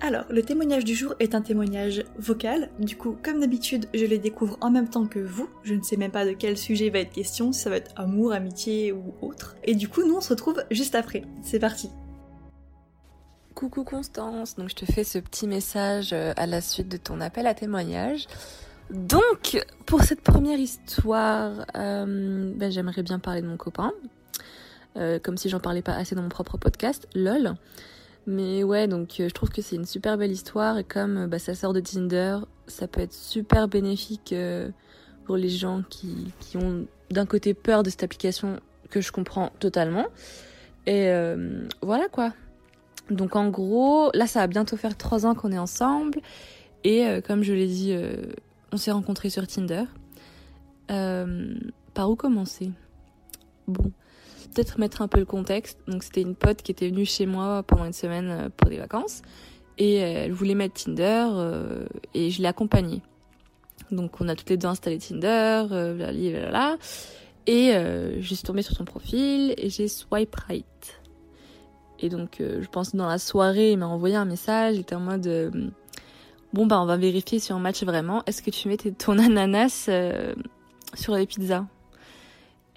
Alors, le témoignage du jour est un témoignage vocal. Du coup, comme d'habitude, je les découvre en même temps que vous. Je ne sais même pas de quel sujet va être question, si ça va être amour, amitié ou autre. Et du coup, nous, on se retrouve juste après. C'est parti. Coucou Constance, donc je te fais ce petit message euh, à la suite de ton appel à témoignage. Donc, pour cette première histoire, euh, ben, j'aimerais bien parler de mon copain. Euh, comme si j'en parlais pas assez dans mon propre podcast, lol. Mais ouais, donc euh, je trouve que c'est une super belle histoire et comme euh, bah, ça sort de Tinder, ça peut être super bénéfique euh, pour les gens qui, qui ont d'un côté peur de cette application que je comprends totalement. Et voilà quoi. Donc en gros, là ça va bientôt faire trois ans qu'on est ensemble et comme je l'ai dit, on s'est rencontrés sur Tinder. par où commencer? Bon, peut-être mettre un peu le contexte. Donc c'était une pote qui était venue chez moi pendant une semaine euh, pour des vacances et euh, elle voulait mettre Tinder euh, et je l'ai accompagnée. Donc on a toutes les deux installé Tinder, là, là, et je suis tombée sur son profil et j'ai swipe right. Et donc je pense dans la soirée, il m'a envoyé un message, il était en mode bon bah on va vérifier si on match vraiment. Est-ce que tu mets ton ananas sur les pizzas?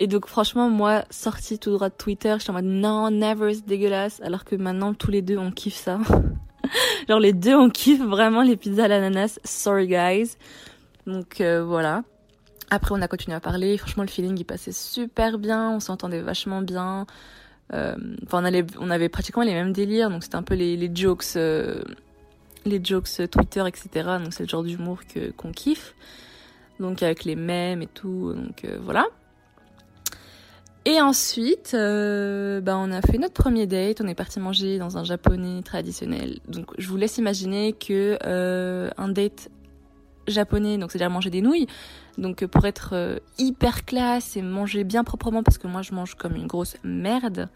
Et donc franchement, moi, sortie tout droit de Twitter, j'étais en mode non, never, c'est dégueulasse. Alors que maintenant, tous les deux, on kiffe ça. Genre les deux, on kiffe vraiment les pizzas à l'ananas. Sorry guys. Donc euh, voilà. Après, on a continué à parler. Franchement, le feeling, il passait super bien. On s'entendait vachement bien. Euh, on, on avait pratiquement les mêmes délires. Donc c'était un peu les, les jokes, euh, les jokes Twitter, etc. Donc c'est le genre d'humour que qu'on kiffe. Donc avec les mèmes et tout. Donc voilà. Et ensuite, euh, bah, on a fait notre premier date. On est parti manger dans un japonais traditionnel. Donc, je vous laisse imaginer que euh, un date japonais, donc c'est-à-dire manger des nouilles. Donc, pour être euh, hyper classe et manger bien proprement, parce que moi, je mange comme une grosse merde.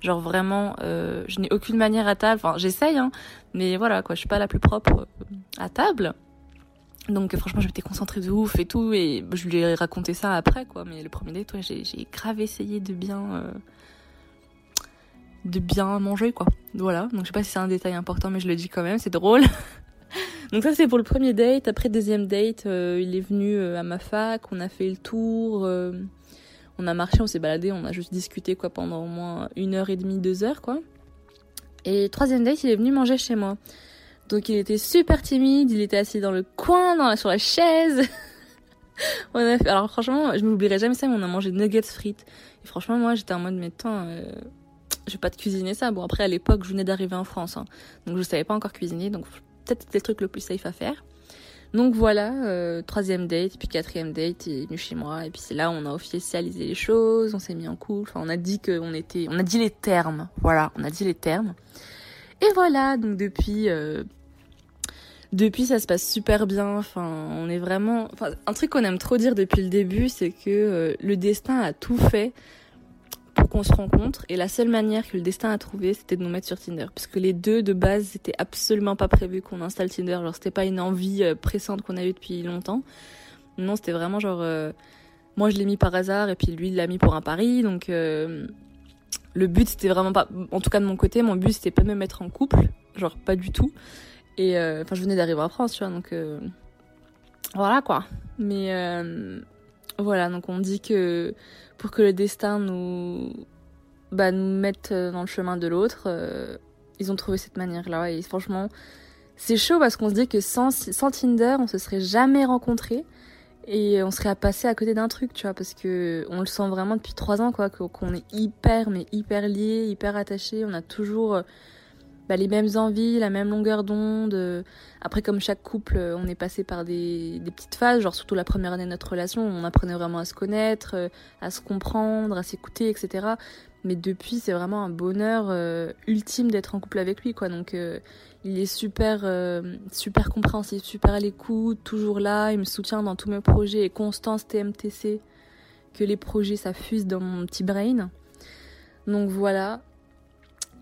Genre vraiment, euh, je n'ai aucune manière à table. Enfin, j'essaye, hein, mais voilà, quoi, je suis pas la plus propre à table. Donc franchement, je m'étais concentrée de ouf et tout, et je lui ai raconté ça après, quoi. Mais le premier date, j'ai, grave essayé de bien, euh, de bien manger, quoi. Voilà. Donc je sais pas si c'est un détail important, mais je le dis quand même, c'est drôle. Donc ça c'est pour le premier date. Après deuxième date, euh, il est venu euh, à ma fac, on a fait le tour, on a marché, on s'est baladé, on a juste discuté quoi pendant au moins une heure et demie, deux heures, quoi. Et troisième date, il est venu manger chez moi. Donc il était super timide, il était assis dans le coin, sur la chaise. Alors franchement, je m'oublierai jamais ça, mais on a mangé nuggets frites. Et franchement, moi j'étais en mode, mais attends, euh, je vais pas te cuisiner ça. Bon après, à l'époque, je venais d'arriver en France, hein. donc je savais pas encore cuisiner, donc peut-être c'était le truc le plus safe à faire. Donc voilà, euh, troisième date, puis quatrième date, il est venu chez moi, et puis c'est là on a officialisé les choses, on s'est mis en couple, enfin on a dit qu'on était, on a dit les termes, voilà, on a dit les termes. Et voilà, donc depuis, euh, depuis ça se passe super bien. Enfin, on est vraiment. Enfin, un truc qu'on aime trop dire depuis le début, c'est que euh, le destin a tout fait pour qu'on se rencontre. Et la seule manière que le destin a trouvé, c'était de nous mettre sur Tinder, parce que les deux de base, c'était absolument pas prévu qu'on installe Tinder. Genre, c'était pas une envie euh, pressante qu'on a eue depuis longtemps. Non, c'était vraiment genre. moi, je l'ai mis par hasard, et puis lui, il l'a mis pour un pari. Donc le but c'était vraiment pas en tout cas de mon côté mon but c'était pas de me mettre en couple genre pas du tout et euh, enfin je venais d'arriver en France tu vois donc euh, voilà quoi mais euh, voilà donc on dit que pour que le destin nous bah nous mette dans le chemin de l'autre ils ont trouvé cette manière là et franchement c'est chaud parce qu'on se dit que sans, sans Tinder on se serait jamais rencontrés et on serait à passer à côté d'un truc, tu vois, parce que on le sent vraiment depuis trois ans, quoi, qu'on est hyper, mais hyper liés, hyper attachés. On a toujours, bah, les mêmes envies, la même longueur d'onde. Après, comme chaque couple, on est passé par des, petites phases, genre surtout la première année de notre relation, on apprenait vraiment à se connaître, à se comprendre, à s'écouter, etc. Mais depuis, c'est vraiment un bonheur euh, ultime d'être en couple avec lui, quoi. Donc, euh, il est super, euh, super compréhensif, super à l'écoute, toujours là. Il me soutient dans tous mes projets et Constance TMTC, que les projets ça fuse dans mon petit brain. Donc voilà.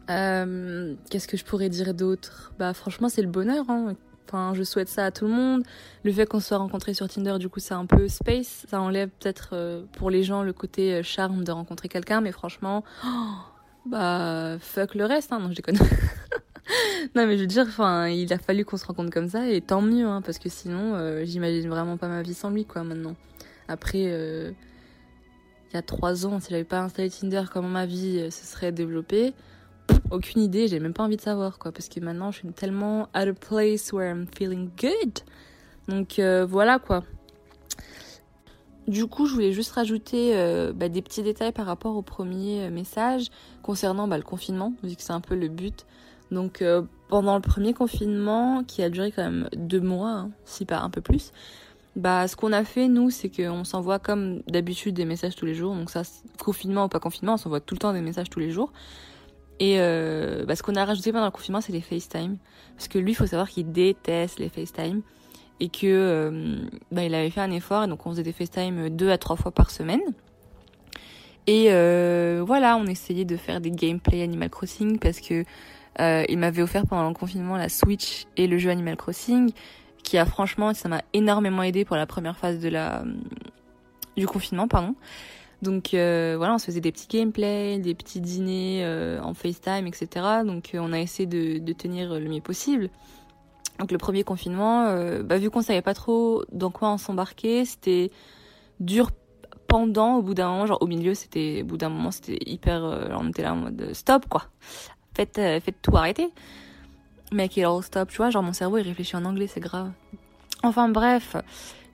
Qu'est-ce que je pourrais dire d'autre? Bah franchement c'est le bonheur. Hein. Enfin, je souhaite ça à tout le monde. Le fait qu'on soit rencontrés sur Tinder, du coup, c'est un peu space. Ça enlève peut-être euh, pour les gens le côté euh, charme de rencontrer quelqu'un, mais franchement, bah fuck le reste. Hein. Non, je déconne. non, mais je veux dire, enfin, il a fallu qu'on se rencontre comme ça, et tant mieux, hein, parce que sinon, euh, j'imagine vraiment pas ma vie sans lui, quoi, maintenant. Après, il y a trois ans, si j'avais pas installé Tinder, comment ma vie se serait développée? Aucune idée, j'ai même pas envie de savoir quoi, parce que maintenant je suis tellement at a place where I'm feeling good. Donc euh, voilà quoi. Du coup, je voulais juste rajouter euh, bah, des petits détails par rapport au premier euh, message concernant bah, le confinement, vu que c'est un peu le but. Donc pendant le premier confinement, qui a duré quand même deux mois, hein, si pas un peu plus, bah ce qu'on a fait nous, c'est qu'on s'envoie comme d'habitude des messages tous les jours. Donc ça, confinement ou pas confinement, on s'envoie tout le temps des messages tous les jours. Et euh, bah, ce qu'on a rajouté pendant le confinement, c'est les FaceTime. Parce que lui, il faut savoir qu'il déteste les FaceTime. Et que euh, bah, il avait fait un effort, et donc on faisait des FaceTime deux à trois fois par semaine. Et euh, voilà, on essayait de faire des gameplay Animal Crossing parce que euh, il m'avait offert pendant le confinement la Switch et le jeu Animal Crossing, qui a franchement, ça m'a énormément aidé pour la première phase de la du confinement, pardon. Donc euh, voilà, on se faisait des petits gameplays, des petits dîners euh, en FaceTime, etc. Donc euh, on a essayé de, tenir le mieux possible. Donc le premier confinement, bah, vu qu'on savait pas trop dans quoi on s'embarquait, c'était dur pendant, au bout d'un moment, genre au milieu, c'était, au bout d'un moment, c'était hyper, on était là en mode stop quoi, faites, faites tout arrêter. Make it all stop, tu vois, genre mon cerveau il réfléchit en anglais, c'est grave. Enfin bref,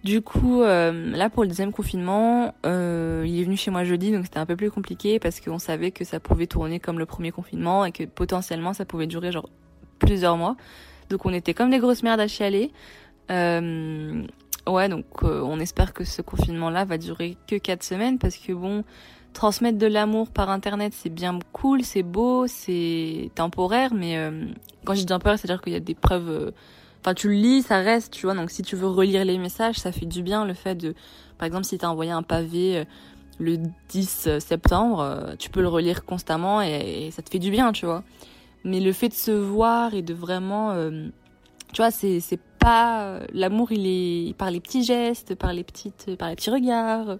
du coup, euh, là pour le deuxième confinement, euh, il est venu chez moi jeudi, donc c'était un peu plus compliqué parce qu'on savait que ça pouvait tourner comme le premier confinement et que potentiellement ça pouvait durer genre plusieurs mois. Donc on était comme des grosses merdes à chialer. Euh, ouais, donc on espère que ce confinement-là va durer que quatre semaines parce que bon, transmettre de l'amour par internet c'est bien cool, c'est beau, c'est temporaire, mais quand je dis temporaire, c'est-à-dire qu'il y a des preuves enfin tu le lis, ça reste, tu vois. Donc si tu veux relire les messages, ça fait du bien le fait de, par exemple, si t'as envoyé un pavé euh, le 10 septembre, euh, tu peux le relire constamment et, ça te fait du bien, tu vois. Mais le fait de se voir et de vraiment, euh, tu vois, c'est c'est pas l'amour, il est par les petits gestes, par les petites, par les petits regards,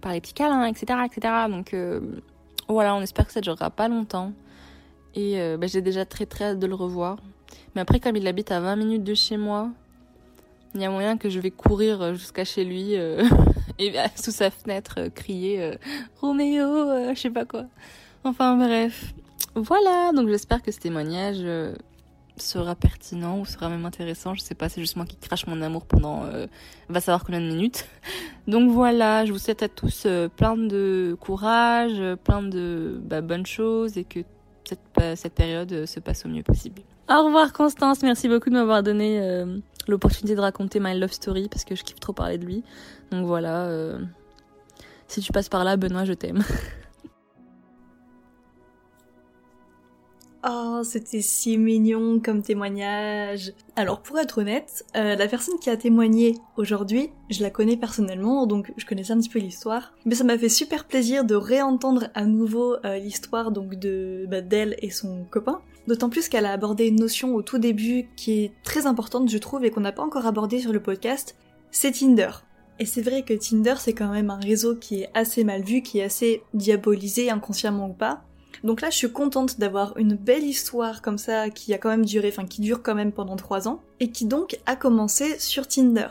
par les petits câlins, etc., etc. Donc voilà, on espère que ça durera pas longtemps. Et bah, j'ai déjà très très hâte de le revoir. Mais après, comme il habite à 20 minutes de chez moi, il y a moyen que je vais courir jusqu'à chez lui euh, et sous sa fenêtre euh, crier euh, Roméo, je sais pas quoi. Enfin bref. Voilà, donc j'espère que ce témoignage sera pertinent ou sera même intéressant. Je sais pas, c'est juste moi qui crache mon amour pendant va savoir combien de minutes. Donc voilà, je vous souhaite à tous plein de courage, plein de bah, bonnes choses et que cette, cette période se passe au mieux possible. Au revoir Constance, merci beaucoup de m'avoir donné euh, l'opportunité de raconter my love story parce que je kiffe trop parler de lui. Donc voilà, euh, si tu passes par là, Benoît, je t'aime. c'était si mignon comme témoignage. Alors pour être honnête, euh, la personne qui a témoigné aujourd'hui, je la connais personnellement, donc je connaissais un petit peu l'histoire. Mais ça m'a fait super plaisir de réentendre à nouveau l'histoire donc de bah, d'elle et son copain. D'autant plus qu'elle a abordé une notion au tout début qui est très importante, je trouve, et qu'on n'a pas encore abordé sur le podcast, c'est Tinder. Et c'est vrai que Tinder, c'est quand même un réseau qui est assez mal vu, qui est assez diabolisé, inconsciemment ou pas. Donc là, je suis contente d'avoir une belle histoire comme ça, qui a quand même duré, enfin qui dure quand même pendant trois ans, et qui donc a commencé sur Tinder.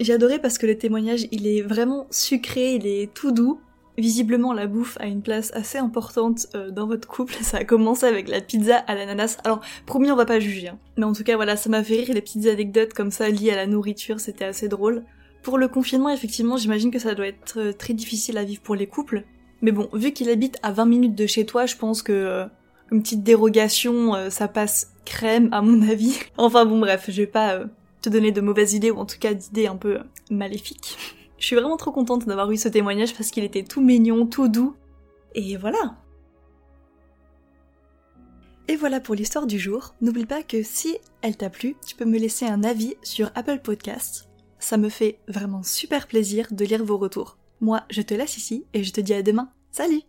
J'ai adoré parce que le témoignage, il est vraiment sucré, il est tout doux, Visiblement, la bouffe a une place assez importante euh, dans votre couple. Ça a commencé avec la pizza à l'ananas. Alors, promis, on va pas juger. Hein. Mais en tout cas, voilà, ça m'a fait rire les petites anecdotes comme ça liées à la nourriture. C'était assez drôle. Pour le confinement, effectivement, j'imagine que ça doit être euh, très difficile à vivre pour les couples. Mais bon, vu qu'il habite à 20 minutes de chez toi, je pense que, euh, une petite dérogation, euh, ça passe crème à mon avis. Enfin bon bref, je vais pas euh, te donner de mauvaises idées ou en tout cas d'idées un peu maléfiques. Je suis vraiment trop contente d'avoir eu ce témoignage parce qu'il était tout mignon, tout doux. Et voilà. Et voilà pour l'histoire du jour. N'oublie pas que si elle t'a plu, tu peux me laisser un avis sur Apple Podcasts. Ça me fait vraiment super plaisir de lire vos retours. Moi, je te laisse ici et je te dis à demain. Salut